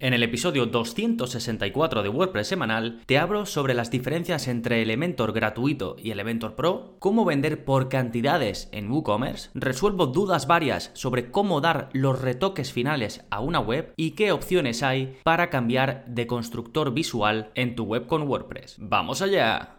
En el episodio 264 de WordPress semanal te hablo sobre las diferencias entre Elementor gratuito y Elementor Pro, cómo vender por cantidades en WooCommerce, resuelvo dudas varias sobre cómo dar los retoques finales a una web y qué opciones hay para cambiar de constructor visual en tu web con WordPress. ¡Vamos allá!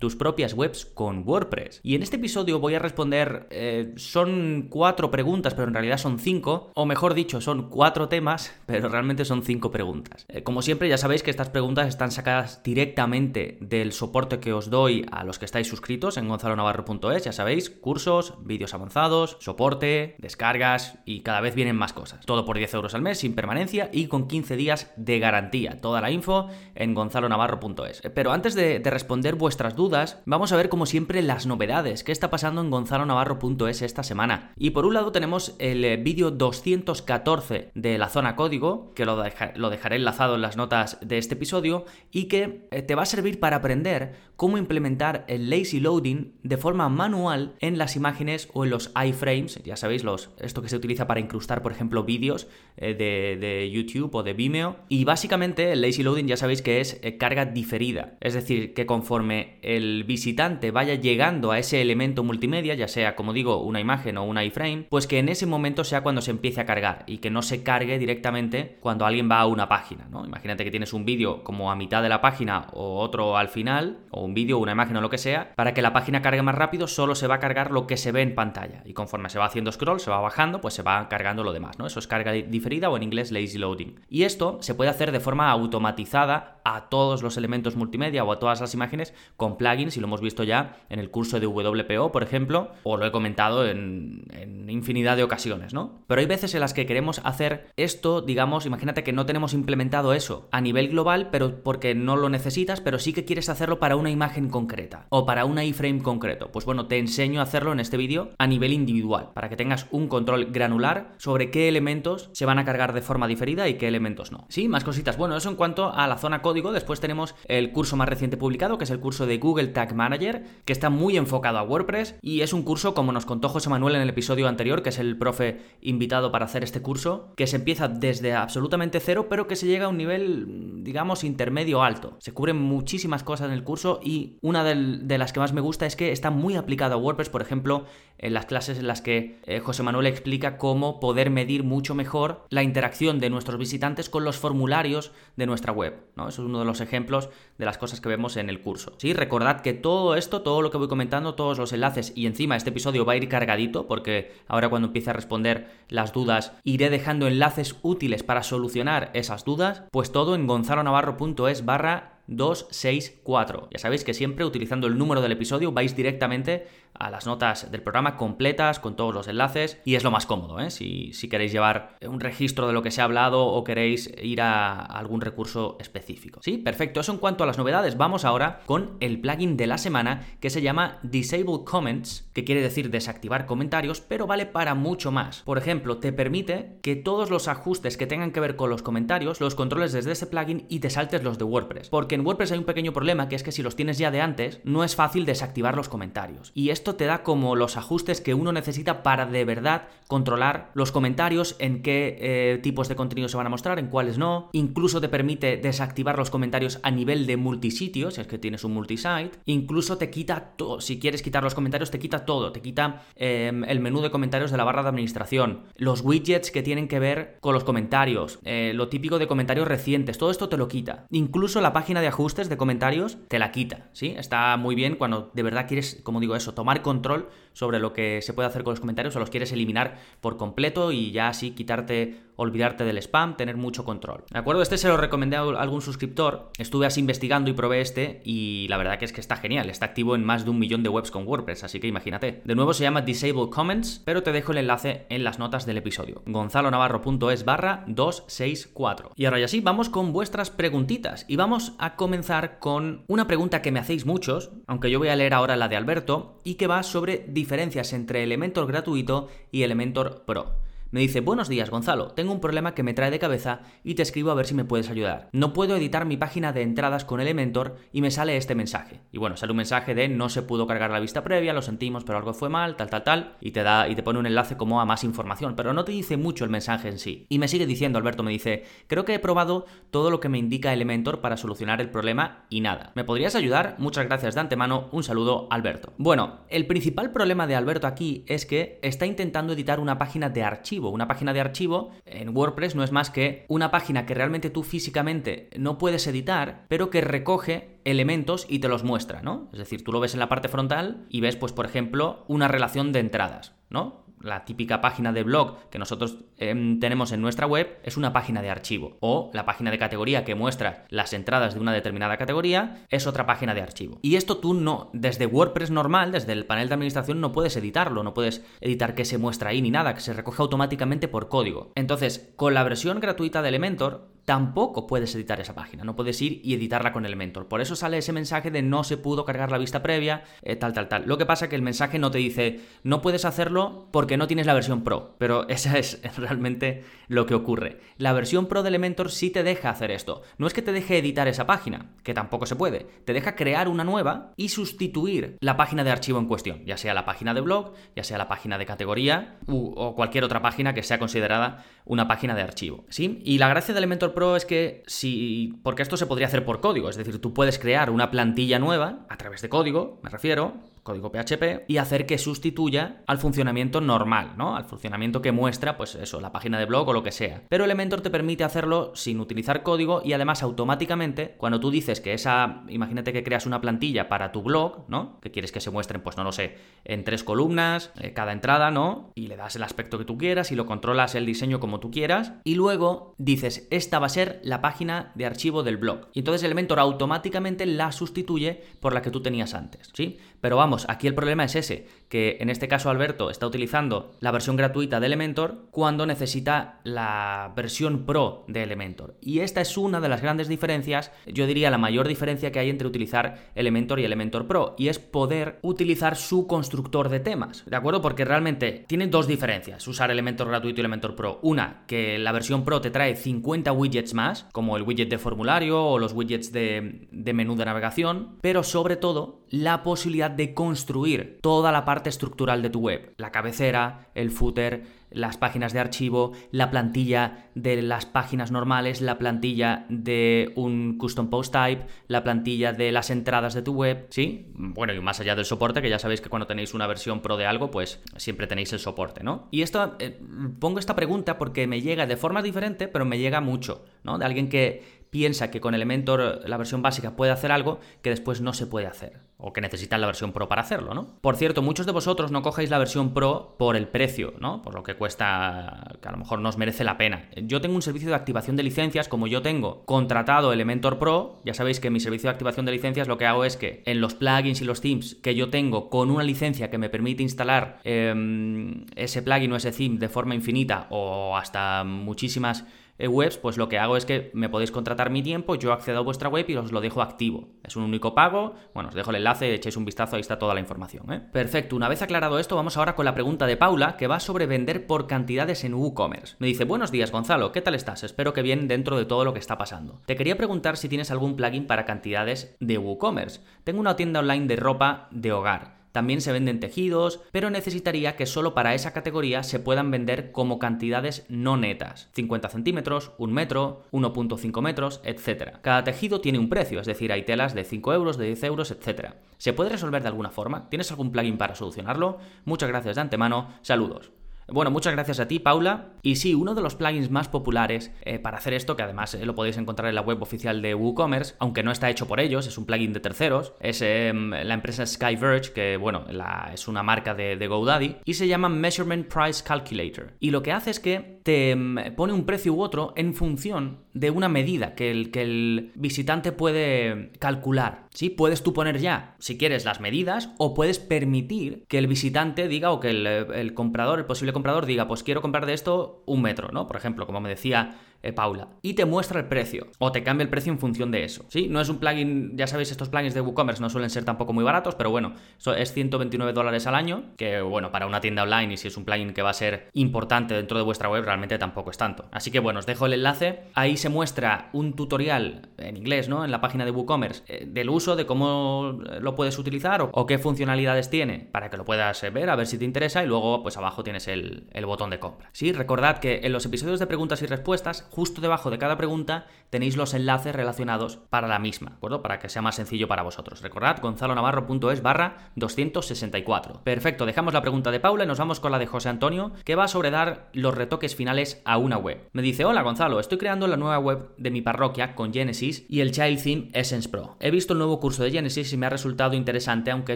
tus propias webs con WordPress. Y en este episodio voy a responder, eh, son cuatro preguntas, pero en realidad son cinco, o mejor dicho, son cuatro temas, pero realmente son cinco preguntas. Eh, como siempre, ya sabéis que estas preguntas están sacadas directamente del soporte que os doy a los que estáis suscritos en gonzalonavarro.es, ya sabéis, cursos, vídeos avanzados, soporte, descargas y cada vez vienen más cosas. Todo por 10 euros al mes, sin permanencia y con 15 días de garantía. Toda la info en gonzalonavarro.es. Eh, pero antes de responder vuestras dudas, vamos a ver como siempre las novedades, qué está pasando en gonzalonavarro.es esta semana. Y por un lado tenemos el eh, vídeo 214 de la zona código, que lo, lo dejaré enlazado en las notas de este episodio, y que eh, te va a servir para aprender cómo implementar el lazy loading de forma manual en las imágenes o en los iframes, ya sabéis, los, esto que se utiliza para incrustar, por ejemplo, vídeos eh, de, de, YouTube o de Vimeo. Y básicamente el lazy loading ya sabéis que es carga diferida, es decir, que conforme el el visitante vaya llegando a ese elemento multimedia, ya sea, como digo, una imagen o un iframe, pues que en ese momento sea cuando se empiece a cargar y que no se cargue directamente cuando alguien va a una página, ¿no? Imagínate que tienes un vídeo como a mitad de la página o otro al final, o un vídeo, una imagen o lo que sea, para que la página cargue más rápido solo se va a cargar lo que se ve en pantalla y conforme se va haciendo scroll, se va bajando, pues se va cargando lo demás, ¿no? Eso es carga diferida o en inglés lazy loading. Y esto se puede hacer de forma automatizada a todos los elementos multimedia o a todas las imágenes con plugins y lo hemos visto ya en el curso de WPO, por ejemplo, o lo he comentado en, infinidad de ocasiones, ¿no? Pero hay veces en las que queremos hacer esto, digamos, imagínate que no tenemos implementado eso a nivel global, pero porque no lo necesitas, pero sí que quieres hacerlo para una imagen concreta o para un iframe concreto. Pues bueno, te enseño a hacerlo en este vídeo a nivel individual, para que tengas un control granular sobre qué elementos se van a cargar de forma diferida y qué elementos no. Sí, más cositas. Bueno, eso en cuanto a la zona código, después tenemos el curso más reciente publicado, que es el curso de Google Tag Manager, que está muy enfocado a WordPress y es un curso, como nos contó José Manuel en el episodio anterior, que es el profe invitado para hacer este curso, que se empieza desde absolutamente cero, pero que se llega a un nivel, digamos, intermedio alto. Se cubren muchísimas cosas en el curso y una de, las que más me gusta es que está muy aplicado a WordPress, por ejemplo, en las clases en las que eh, José Manuel explica cómo poder medir mucho mejor la interacción de nuestros visitantes con los formularios de nuestra web. Eso es uno de los ejemplos de las cosas que vemos en el curso. Sí, recordad que todo esto, todo lo que voy comentando, todos los enlaces y encima este episodio va a ir cargadito porque ahora cuando empiece a responder las dudas iré dejando enlaces útiles para solucionar esas dudas, pues todo en gonzalonavarro.es barra 264. Ya sabéis que siempre utilizando el número del episodio vais directamente a las notas del programa completas con todos los enlaces y es lo más cómodo, ¿eh? si, si, queréis llevar un registro de lo que se ha hablado o queréis ir a algún recurso específico. Sí, perfecto. Eso en cuanto a las novedades. Vamos ahora con el plugin de la semana que se llama Disable Comments, que quiere decir desactivar comentarios, pero vale para mucho más. Por ejemplo, te permite que todos los ajustes que tengan que ver con los comentarios los controles desde ese plugin y te saltes los de WordPress. Porque en WordPress hay un pequeño problema que es que si los tienes ya de antes, no es fácil desactivar los comentarios. Y esto te da como los ajustes que uno necesita para de verdad controlar los comentarios, en qué eh, tipos de contenido se van a mostrar, en cuáles no. Incluso te permite desactivar los comentarios a nivel de multisitio, si es que tienes un multisite. Incluso te quita todo, si quieres quitar los comentarios, te quita todo. Te quita em, el menú de comentarios de la barra de administración, los widgets que tienen que ver con los comentarios, eh, lo típico de comentarios recientes, todo esto te lo quita. Incluso la página de ajustes de comentarios te la quita, ¿sí? Está muy bien cuando de verdad quieres, como digo eso, tomar control sobre lo que se puede hacer con los comentarios o los quieres eliminar por completo y ya así quitarte olvidarte del spam, tener mucho control. ¿De acuerdo? Este se lo recomendé a algún suscriptor, estuve así investigando y probé este y la verdad que es que está genial, está activo en más de un millón de webs con WordPress, así que imagínate. De nuevo se llama Disable Comments, pero te dejo el enlace en las notas del episodio. gonzalonavarro.es barra 264. Y ahora ya sí, vamos con vuestras preguntitas y vamos a comenzar con una pregunta que me hacéis muchos, aunque yo voy a leer ahora la de Alberto, y que va sobre diferencias entre Elementor gratuito y Elementor Pro. Me dice, buenos días Gonzalo, tengo un problema que me trae de cabeza y te escribo a ver si me puedes ayudar. No puedo editar mi página de entradas con Elementor y me sale este mensaje. Y bueno, sale un mensaje de no se pudo cargar la vista previa, lo sentimos, pero algo fue mal, tal, tal, tal, y te da y te pone un enlace como a más información, pero no te dice mucho el mensaje en sí. Y me sigue diciendo, Alberto me dice, creo que he probado todo lo que me indica Elementor para solucionar el problema y nada. ¿Me podrías ayudar? Muchas gracias de antemano, un saludo Alberto. Bueno, el principal problema de Alberto aquí es que está intentando editar una página de archivo una página de archivo en WordPress no es más que una página que realmente tú físicamente no puedes editar, pero que recoge elementos y te los muestra, ¿no? Es decir, tú lo ves en la parte frontal y ves, pues, por ejemplo, una relación de entradas, ¿no? la típica página de blog que nosotros em, tenemos en nuestra web es una página de archivo. O la página de categoría que muestra las entradas de una determinada categoría es otra página de archivo. Y esto tú no, desde WordPress normal, desde el panel de administración, no puedes editarlo, no puedes editar que se muestra ahí ni nada, que se recoge automáticamente por código. Entonces, con la versión gratuita de Elementor, tampoco puedes editar esa página, no puedes ir y editarla con Elementor. Por eso sale ese mensaje de no se pudo cargar la vista previa, eh, tal, tal, tal. Lo que pasa es que el mensaje no te dice no puedes hacerlo porque no tienes la versión Pro, pero esa es realmente lo que ocurre. La versión Pro de Elementor sí te deja hacer esto. No es que te deje editar esa página, que tampoco se puede, te deja crear una nueva y sustituir la página de archivo en cuestión, ya sea la página de blog, ya sea la página de categoría o cualquier otra página que sea considerada una página de archivo. ¿sí? Y la gracia de Elementor Pro es que si. Porque esto se podría hacer por código, es decir, tú puedes crear una plantilla nueva a través de código, me refiero, código PHP y hacer que sustituya al funcionamiento normal, ¿no? Al funcionamiento que muestra, pues eso, la página de blog o lo que sea. Pero Elementor te permite hacerlo sin utilizar código y además automáticamente, cuando tú dices que esa, imagínate que creas una plantilla para tu blog, ¿no? Que quieres que se muestren, pues no lo sé, en tres columnas, eh, cada entrada, ¿no? Y le das el aspecto que tú quieras y lo controlas el diseño como tú quieras. Y luego dices, esta va a ser la página de archivo del blog. Y entonces Elementor automáticamente la sustituye por la que tú tenías antes, ¿sí? Pero vamos, aquí el problema es ese, que en este caso Alberto está utilizando la versión gratuita de Elementor cuando necesita la versión Pro de Elementor. Y esta es una de las grandes diferencias, yo diría la mayor diferencia que hay entre utilizar Elementor y Elementor Pro, y es poder utilizar su constructor de temas, ¿de acuerdo? Porque realmente tiene dos diferencias, usar Elementor gratuito y Elementor Pro. Una, que la versión Pro te trae 50 widgets más, como el widget de formulario o los widgets de, de menú de navegación, pero sobre todo la posibilidad de construir toda la parte estructural de tu web. La cabecera, el footer, las páginas de archivo, la plantilla de las páginas normales, la plantilla de un custom post type, la plantilla de las entradas de tu web, ¿sí? Bueno, y más allá del soporte, que ya sabéis que cuando tenéis una versión pro de algo, pues siempre tenéis el soporte, ¿no? Y esto, eh, pongo esta pregunta porque me llega de forma diferente, pero me llega mucho, ¿no? De alguien que piensa que con Elementor la versión básica puede hacer algo que después no se puede hacer o que necesitan la versión Pro para hacerlo, ¿no? Por cierto, muchos de vosotros no cogéis la versión Pro por el precio, ¿no? Por lo que cuesta, que a lo mejor no os merece la pena. Yo tengo un servicio de activación de licencias, como yo tengo contratado Elementor Pro, ya sabéis que mi servicio de activación de licencias lo que hago es que en los plugins y los themes que yo tengo con una licencia que me permite instalar em, ese plugin o ese theme de forma infinita o hasta muchísimas webs, pues lo que hago es que me podéis contratar mi tiempo, yo accedo a vuestra web y os lo dejo activo. Es un único pago, bueno, os dejo el enlace, echéis un vistazo, ahí está toda la información. ¿eh? Perfecto, una vez aclarado esto, vamos ahora con la pregunta de Paula, que va sobre vender por cantidades en WooCommerce. Me dice, buenos días Gonzalo, ¿qué tal estás? Espero que bien dentro de todo lo que está pasando. Te quería preguntar si tienes algún plugin para cantidades de WooCommerce. Tengo una tienda online de ropa de hogar también se venden tejidos, pero necesitaría que solo para esa categoría se puedan vender como cantidades no netas, 50 centímetros, 1 metro, 1.5 metros, etc. Cada tejido tiene un precio, es decir, hay telas de 5 euros, de 10 euros, etc. ¿Se puede resolver de alguna forma? ¿Tienes algún plugin para solucionarlo? Muchas gracias de antemano, saludos. Bueno, muchas gracias a ti, Paula. Y sí, uno de los plugins más populares eh, para hacer esto, que además eh, lo podéis encontrar en la web oficial de WooCommerce, aunque no está hecho por ellos, es un plugin de terceros, es em, la empresa Skyverge, que bueno, es una marca de, de, GoDaddy, y se llama Measurement Price Calculator. Y lo que hace es que te em, pone un precio u otro en función de una medida que el, que el visitante puede calcular. ¿sí? Puedes tú poner ya, si quieres, las medidas o puedes permitir que el visitante diga o que el, el comprador, el posible comprador diga, pues quiero comprar de esto un metro, ¿no? Por ejemplo, como me decía eh, Paula. Y te muestra el precio, o te cambia el precio en función de eso. ¿sí? No es un plugin, ya sabéis, estos plugins de WooCommerce no suelen ser tampoco muy baratos, pero bueno, es 129 dólares al año, que bueno, para una tienda online y si es un plugin que va a ser importante dentro de vuestra web, realmente tampoco es tanto. Así que bueno, os dejo el enlace. Ahí se muestra un tutorial en inglés, ¿no? En la página de WooCommerce, eh, del uso, de cómo lo puedes utilizar o, qué funcionalidades tiene para que lo puedas eh, ver, a ver si te interesa, y luego, pues abajo tienes el, el botón de compra. Sí, recordad que en los episodios de preguntas y respuestas, justo debajo de cada pregunta tenéis los enlaces relacionados para la misma, ¿de acuerdo? Para que sea más sencillo para vosotros. Recordad, gonzalonavarro.es barra 264. Perfecto, dejamos la pregunta de Paula y nos vamos con la de José Antonio, que va sobre dar los retoques finales a una web. Me dice, hola Gonzalo, estoy creando la nueva web de mi parroquia con Genesis y el Child Theme Essence Pro. He visto el nuevo curso de Genesis y me ha resultado interesante, aunque he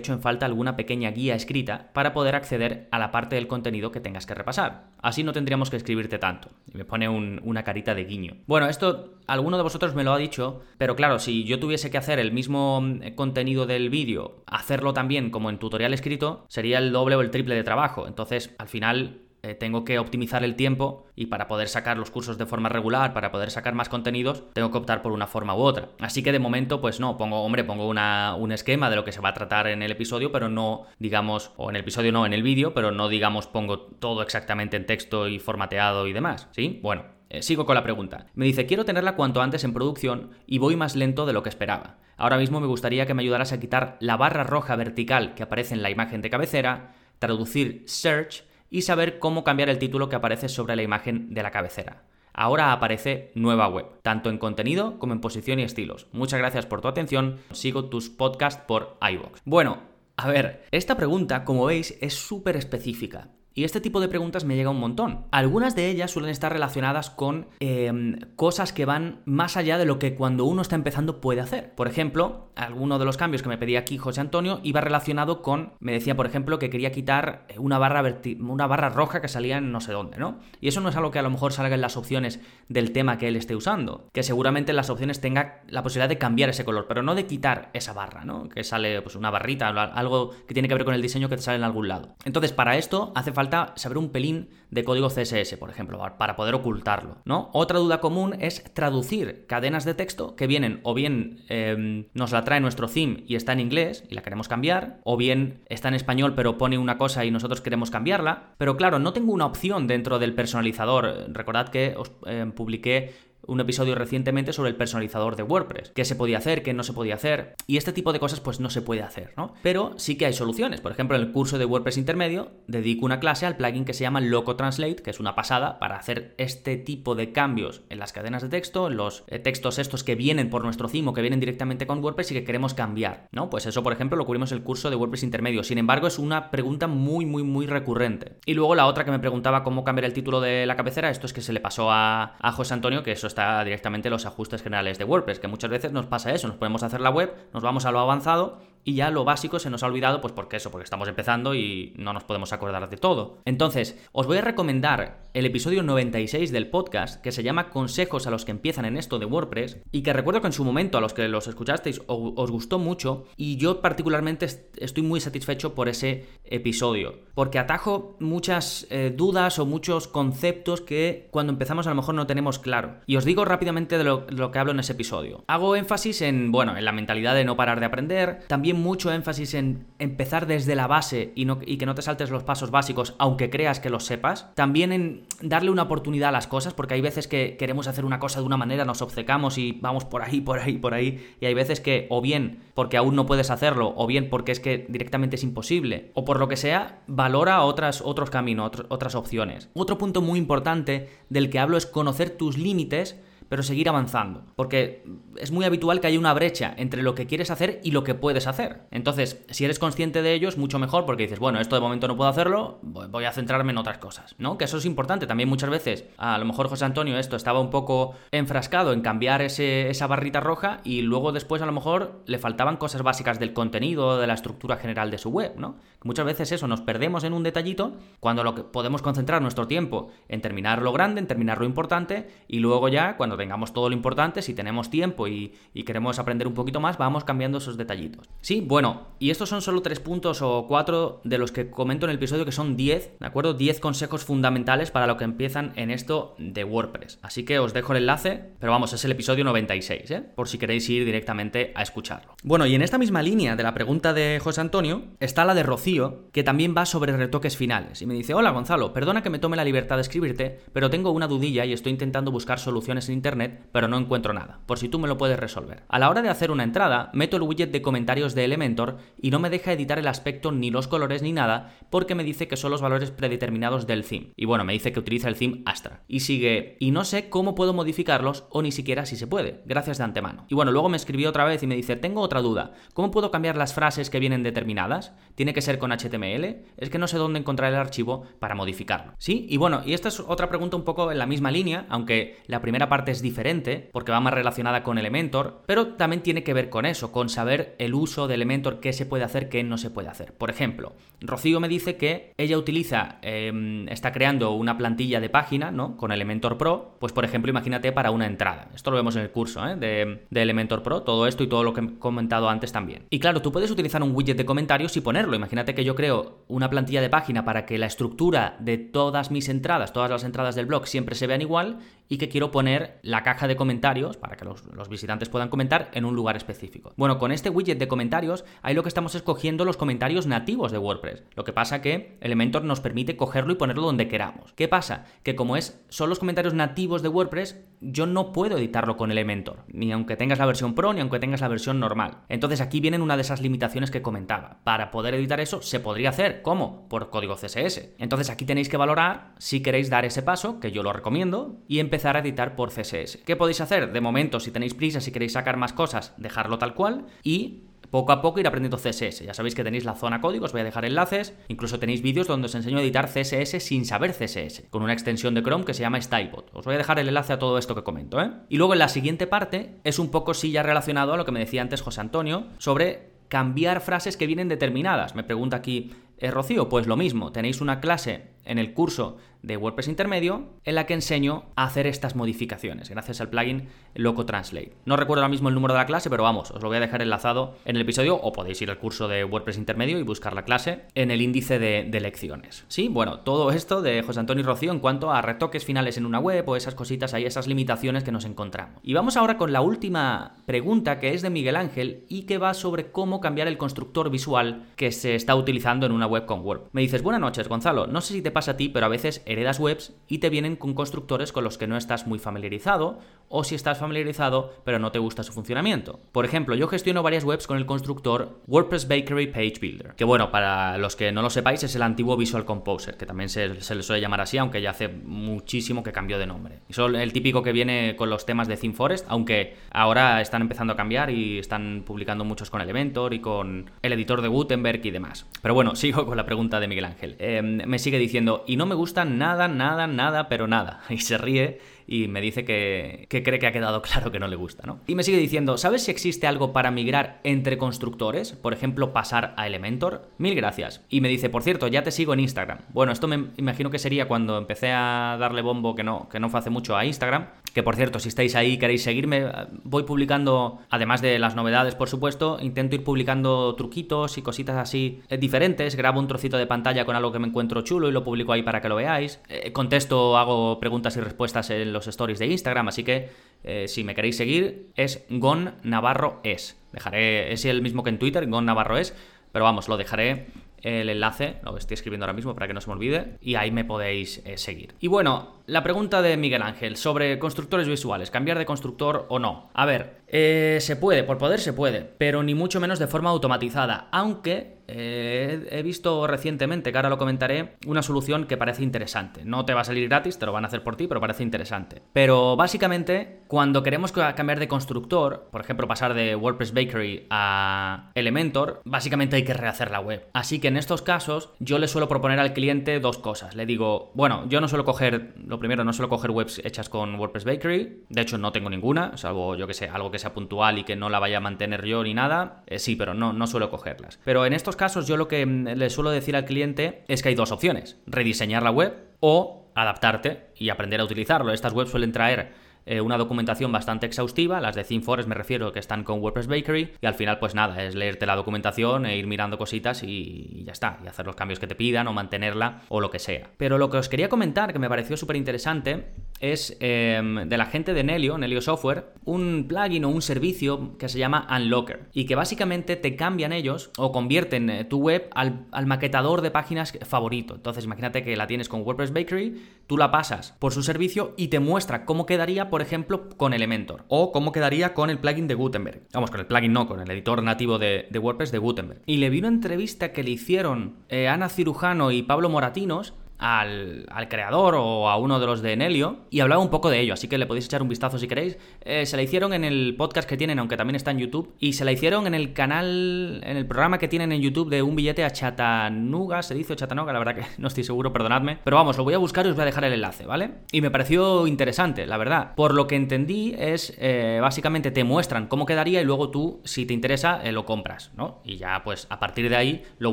hecho en falta alguna pequeña guía escrita para poder acceder a la parte del contenido que tengas que repasar. Así no tendríamos que escribirte tanto. Y me pone una carita de guiño. Bueno, esto alguno de vosotros me lo ha dicho, pero claro, si yo tuviese que hacer el mismo mm, contenido del vídeo, hacerlo también como en tutorial escrito, sería el doble o el triple de trabajo. Entonces, al final eh, tengo que optimizar el tiempo y para poder sacar los cursos de forma regular, para poder sacar más contenidos, tengo que optar por una forma u otra. Así que de momento, pues no, pongo, hombre, pongo un esquema de lo que se va a tratar en el episodio, pero no, digamos, o en el episodio no, en el vídeo, pero no, digamos, pongo todo exactamente en texto y formateado y demás, ¿sí? Bueno, eh, sigo con la pregunta. Me dice, quiero tenerla cuanto antes en producción y voy más lento de lo que esperaba. Ahora mismo me gustaría que me ayudaras a quitar la barra roja vertical que aparece en la imagen de cabecera, traducir search y saber cómo cambiar el título que aparece sobre la imagen de la cabecera. Ahora aparece nueva web, tanto en contenido como en posición y estilos. Muchas gracias por tu atención. Sigo tus podcasts por iVoox. Bueno, a ver, esta pregunta, como veis, es súper específica. Y este tipo de preguntas me llega un montón. Algunas de ellas suelen estar relacionadas con em, cosas que van más allá de lo que cuando uno está empezando puede hacer. Por ejemplo, alguno de los cambios que me pedía aquí José Antonio iba relacionado con, me decía por ejemplo que quería quitar una barra, una barra roja que salía en no sé dónde, ¿no? Y eso no es algo que a lo mejor salga en las opciones del tema que él esté usando, que seguramente en las opciones tenga la posibilidad de cambiar ese color, pero no de quitar esa barra, ¿no? Que sale pues una barrita, algo que tiene que ver con el diseño que te sale en algún lado. Entonces, para esto hace falta saber un pelín de código CSS, por ejemplo, para poder ocultarlo, ¿no? Otra duda común es traducir cadenas de texto que vienen o bien em, nos la trae nuestro theme y está en inglés y la queremos cambiar, o bien está en español pero pone una cosa y nosotros queremos cambiarla, pero claro, no tengo una opción dentro del personalizador. Recordad que os em, publiqué un episodio recientemente sobre el personalizador de WordPress, qué se podía hacer, qué no se podía hacer, y este tipo de cosas pues no se puede hacer, ¿no? Pero sí que hay soluciones. Por ejemplo, en el curso de WordPress intermedio dedico una clase al plugin que se llama Loco Translate, que es una pasada para hacer este tipo de cambios en las cadenas de texto, en los eh, textos estos que vienen por nuestro cimo, que vienen directamente con WordPress y que queremos cambiar, ¿no? Pues eso, por ejemplo, lo cubrimos en el curso de WordPress intermedio. Sin embargo, es una pregunta muy, muy, muy recurrente. Y luego la otra que me preguntaba cómo cambiar el título de la cabecera, esto es que se le pasó a, a José Antonio, que eso está directamente los ajustes generales de WordPress, que muchas veces nos pasa eso, nos podemos hacer la web, nos vamos a lo avanzado y ya lo básico se nos ha olvidado, pues porque eso, porque estamos empezando y no nos podemos acordar de todo. Entonces, os voy a recomendar el episodio 96 del podcast que se llama Consejos a los que empiezan en esto de WordPress y que recuerdo que en su momento a los que los escuchasteis os gustó mucho y yo particularmente estoy muy satisfecho por ese episodio, porque atajo muchas eh, dudas o muchos conceptos que cuando empezamos a lo mejor no tenemos claro. Y os digo rápidamente de lo, de lo que hablo en ese episodio. Hago énfasis en, bueno, en la mentalidad de no parar de aprender, también mucho énfasis en empezar desde la base y, que no te saltes los pasos básicos, aunque creas que los sepas. También en darle una oportunidad a las cosas, porque hay veces que queremos hacer una cosa de una manera, nos obcecamos y vamos por ahí, por ahí, por ahí. Y hay veces que, o bien porque aún no puedes hacerlo, o bien porque es que directamente es imposible, o por lo que sea, valora otras, otros caminos, otras opciones. Otro punto muy importante del que hablo es conocer tus límites pero seguir avanzando. Porque es muy habitual que haya una brecha entre lo que quieres hacer y lo que puedes hacer. Entonces, si eres consciente de ello, es mucho mejor porque dices, bueno, esto de momento no puedo hacerlo, voy a centrarme en otras cosas, ¿no? Que eso es importante. También muchas veces, a lo mejor José Antonio esto estaba un poco enfrascado en cambiar ese, esa barrita roja y luego después a lo mejor le faltaban cosas básicas del contenido, de la estructura general de su web, ¿no? Muchas veces eso, nos perdemos en un detallito cuando lo que podemos concentrar nuestro tiempo en terminar lo grande, en terminar lo importante y luego ya cuando tengamos todo lo importante, si tenemos tiempo y, y queremos aprender un poquito más, vamos cambiando esos detallitos. Sí, bueno, y estos son solo tres puntos o cuatro de los que comento en el episodio que son 10, ¿de acuerdo? 10 consejos fundamentales para lo que empiezan en esto de WordPress. Así que os dejo el enlace, pero vamos, es el episodio 96, ¿eh? Por si queréis ir directamente a escucharlo. Bueno, y en esta misma línea de la pregunta de José Antonio está la de Rocío, que también va sobre retoques finales. Y me dice, hola Gonzalo, perdona que me tome la libertad de escribirte, pero tengo una dudilla y estoy intentando buscar soluciones en Internet, pero no encuentro nada, por si tú me lo puedes resolver. A la hora de hacer una entrada, meto el widget de comentarios de Elementor y no me deja editar el aspecto ni los colores ni nada, porque me dice que son los valores predeterminados del theme. Y bueno, me dice que utiliza el theme Astra. Y sigue, y no sé cómo puedo modificarlos o ni siquiera si se puede. Gracias de antemano. Y bueno, luego me escribió otra vez y me dice, tengo otra duda. ¿Cómo puedo cambiar las frases que vienen determinadas? ¿Tiene que ser HTML? Es que no sé dónde encontrar el archivo para modificarlo. ¿Sí? Y bueno, y esta es otra pregunta un poco en la misma línea, aunque la primera parte es diferente, porque va más relacionada con Elementor, pero también tiene que ver con eso, con saber el uso de Elementor, qué se puede hacer, qué no se puede hacer. Por ejemplo, Rocío me dice que ella utiliza, em, está creando una plantilla de página, ¿no? Con Elementor Pro, pues por ejemplo, imagínate para una entrada. Esto lo vemos en el curso ¿eh? de, de Elementor Pro, todo esto y todo lo que he comentado antes también. Y claro, tú puedes utilizar un widget de comentarios y ponerlo. Imagínate que yo creo una plantilla de página para que la estructura de todas mis entradas, todas las entradas del blog siempre se vean igual y que quiero poner la caja de comentarios para que los, los, visitantes puedan comentar en un lugar específico. Bueno, con este widget de comentarios, ahí lo que estamos escogiendo los comentarios nativos de WordPress. Lo que pasa que Elementor nos permite cogerlo y ponerlo donde queramos. ¿Qué pasa? Que como es, son los comentarios nativos de WordPress, yo no puedo editarlo con Elementor, ni aunque tengas la versión Pro, ni aunque tengas la versión normal. Entonces aquí vienen una de esas limitaciones que comentaba. Para poder editar eso, se podría hacer. ¿Cómo? Por código CSS. Entonces aquí tenéis que valorar si queréis dar ese paso, que yo lo recomiendo, y empezar a editar por CSS. ¿Qué podéis hacer? De momento, si tenéis prisa, si queréis sacar más cosas, dejarlo tal cual y poco a poco ir aprendiendo CSS. Ya sabéis que tenéis la zona código, os voy a dejar enlaces. Incluso tenéis vídeos donde os enseño a editar CSS sin saber CSS, con una extensión de Chrome que se llama Stylebot. Os voy a dejar el enlace a todo esto que comento, ¿eh? Y luego en la siguiente parte es un poco sí ya relacionado a lo que me decía antes José Antonio sobre cambiar frases que vienen determinadas. Me pregunta aquí, ¿eh, Rocío? Pues lo mismo, tenéis una clase en el curso de WordPress intermedio en la que enseño a hacer estas modificaciones gracias al plugin Loco Translate. No recuerdo ahora mismo el número de la clase, pero vamos, os lo voy a dejar enlazado en el episodio o podéis ir al curso de WordPress intermedio y buscar la clase en el índice de, lecciones. Sí, bueno, todo esto de José Antonio Rocío en cuanto a retoques finales en una web o esas cositas ahí, esas limitaciones que nos encontramos. Y vamos ahora con la última pregunta que es de Miguel Ángel y que va sobre cómo cambiar el constructor visual que se está utilizando en una web con Word. Me dices, buenas noches Gonzalo, no sé si te pasa a ti, pero a veces heredas webs y te vienen con constructores con los que no estás muy familiarizado o si estás familiarizado pero no te gusta su funcionamiento. Por ejemplo, yo gestiono varias webs con el constructor WordPress Bakery Page Builder, que bueno, para los que no lo sepáis es el antiguo Visual Composer, que también se, se le suele llamar así, aunque ya hace muchísimo que cambió de nombre. Y son el típico que viene con los temas de ThemeForest, aunque ahora están empezando a cambiar y están publicando muchos con Elementor y con el editor de Gutenberg y demás. Pero bueno, sigo con la pregunta de Miguel Ángel. Eh, me sigue diciendo, y no me gusta nada, nada, nada, pero nada. Y se ríe y me dice que, que, cree que ha quedado claro que no le gusta, ¿no? Y me sigue diciendo, ¿sabes si existe algo para migrar entre constructores? Por ejemplo, pasar a Elementor. Mil gracias. Y me dice, por cierto, ya te sigo en Instagram. Bueno, esto me imagino que sería cuando empecé a darle bombo, que no, que no fue hace mucho, a Instagram. Que por cierto, si estáis ahí y queréis seguirme, voy publicando, además de las novedades, por supuesto, intento ir publicando truquitos y cositas así diferentes. Grabo un trocito de pantalla con algo que me encuentro chulo y lo publico ahí para que lo veáis. Eh, contesto, hago preguntas y respuestas en los stories de Instagram, así que eh, si me queréis seguir es Gon Navarro es. Dejaré, es el mismo que en Twitter, Gon Navarro es, pero vamos, lo dejaré el enlace, lo estoy escribiendo ahora mismo para que no se me olvide, y ahí me podéis eh, seguir. Y bueno, la pregunta de Miguel Ángel sobre constructores visuales, cambiar de constructor o no. A ver, eh, se puede, por poder se puede, pero ni mucho menos de forma automatizada, aunque eh, he visto recientemente, que ahora lo comentaré, una solución que parece interesante. No te va a salir gratis, te lo van a hacer por ti, pero parece interesante. Pero básicamente, cuando queremos cambiar de constructor, por ejemplo, pasar de WordPress Bakery a Elementor, básicamente hay que rehacer la web. Así que en estos casos, yo le suelo proponer al cliente dos cosas. Le digo, bueno, yo no suelo coger, lo primero, no suelo coger webs hechas con WordPress Bakery. De hecho, no tengo ninguna, salvo, yo que sé, algo que sea puntual y que no la vaya a mantener yo ni nada. Eh, sí, pero no, no suelo cogerlas. Pero en estos casos yo lo que mm, le suelo decir al cliente es que hay dos opciones, rediseñar la web o adaptarte y aprender a utilizarlo. Estas webs suelen traer eh, una documentación bastante exhaustiva, las de ThemeForest me refiero que están con WordPress Bakery, y al final pues nada, es leerte la documentación e ir mirando cositas y, ya está, y hacer los cambios que te pidan o mantenerla o lo que sea. Pero lo que os quería comentar, que me pareció súper interesante, es em, de la gente de Nelio, Nelio Software, un plugin o un servicio que se llama Unlocker y que básicamente te cambian ellos o convierten eh, tu web al, al maquetador de páginas favorito. Entonces imagínate que la tienes con WordPress Bakery, tú la pasas por su servicio y te muestra cómo quedaría por ejemplo, con Elementor. O cómo quedaría con el plugin de Gutenberg. Vamos, con el plugin no, con el editor nativo de, WordPress de Gutenberg. Y le vi una entrevista que le hicieron eh, Ana Cirujano y Pablo Moratinos al, creador o a uno de los de Enelio y hablaba un poco de ello, así que le podéis echar un vistazo si queréis. Eh, se la hicieron en el podcast que tienen, aunque también está en YouTube, y se la hicieron en el canal, en el programa que tienen en YouTube de un billete a Chattanooga, se dice Chattanooga, la verdad que no estoy seguro, perdonadme, pero vamos, lo voy a buscar y os voy a dejar el enlace, ¿vale? Y me pareció interesante, la verdad. Por lo que entendí es, eh, básicamente te muestran cómo quedaría y luego tú, si te interesa, eh, lo compras, ¿no? Y ya pues a partir de ahí, lo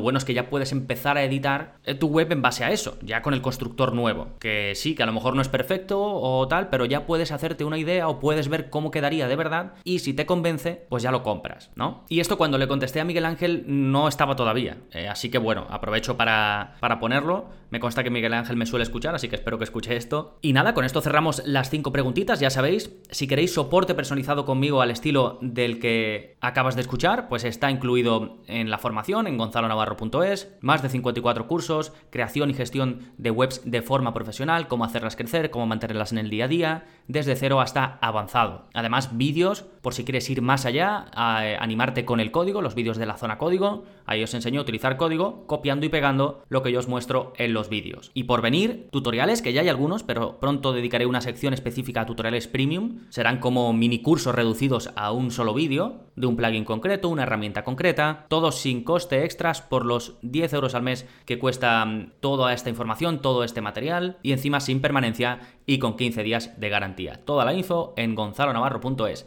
bueno es que ya puedes empezar a editar tu web en base a eso, ya con el constructor nuevo. Que sí, que a lo mejor no es perfecto o tal, pero ya puedes hacerte una idea o puedes ver cómo quedaría de verdad y si te convence, pues ya lo compras, ¿no? Y esto cuando le contesté a Miguel Ángel no estaba todavía. Eh, así que bueno, aprovecho para, para ponerlo. Me consta que Miguel Ángel me suele escuchar, así que espero que escuche esto. Y nada, con esto cerramos las cinco preguntitas, ya sabéis. Si queréis soporte personalizado conmigo al estilo del que acabas de escuchar, pues está incluido en la formación en gonzalonavarro.es, más de 54 cursos, creación y gestión de webs de forma profesional, cómo hacerlas crecer, cómo mantenerlas en el día a día, desde cero hasta avanzado. Además, vídeos, por si quieres ir más allá, animarte con el código, los vídeos de la zona código. Ahí os enseño a utilizar código, copiando y pegando lo que yo os muestro en los vídeos. Y por venir, tutoriales, que ya hay algunos, pero pronto dedicaré una sección específica a tutoriales premium. Serán como mini cursos reducidos a un solo vídeo, de un plugin concreto, una herramienta concreta, todos sin coste extras por los 10 euros al mes que cuesta mm, toda esta información, todo este material, y encima sin permanencia y con 15 días de garantía. Toda la info en gonzalonavarro.es.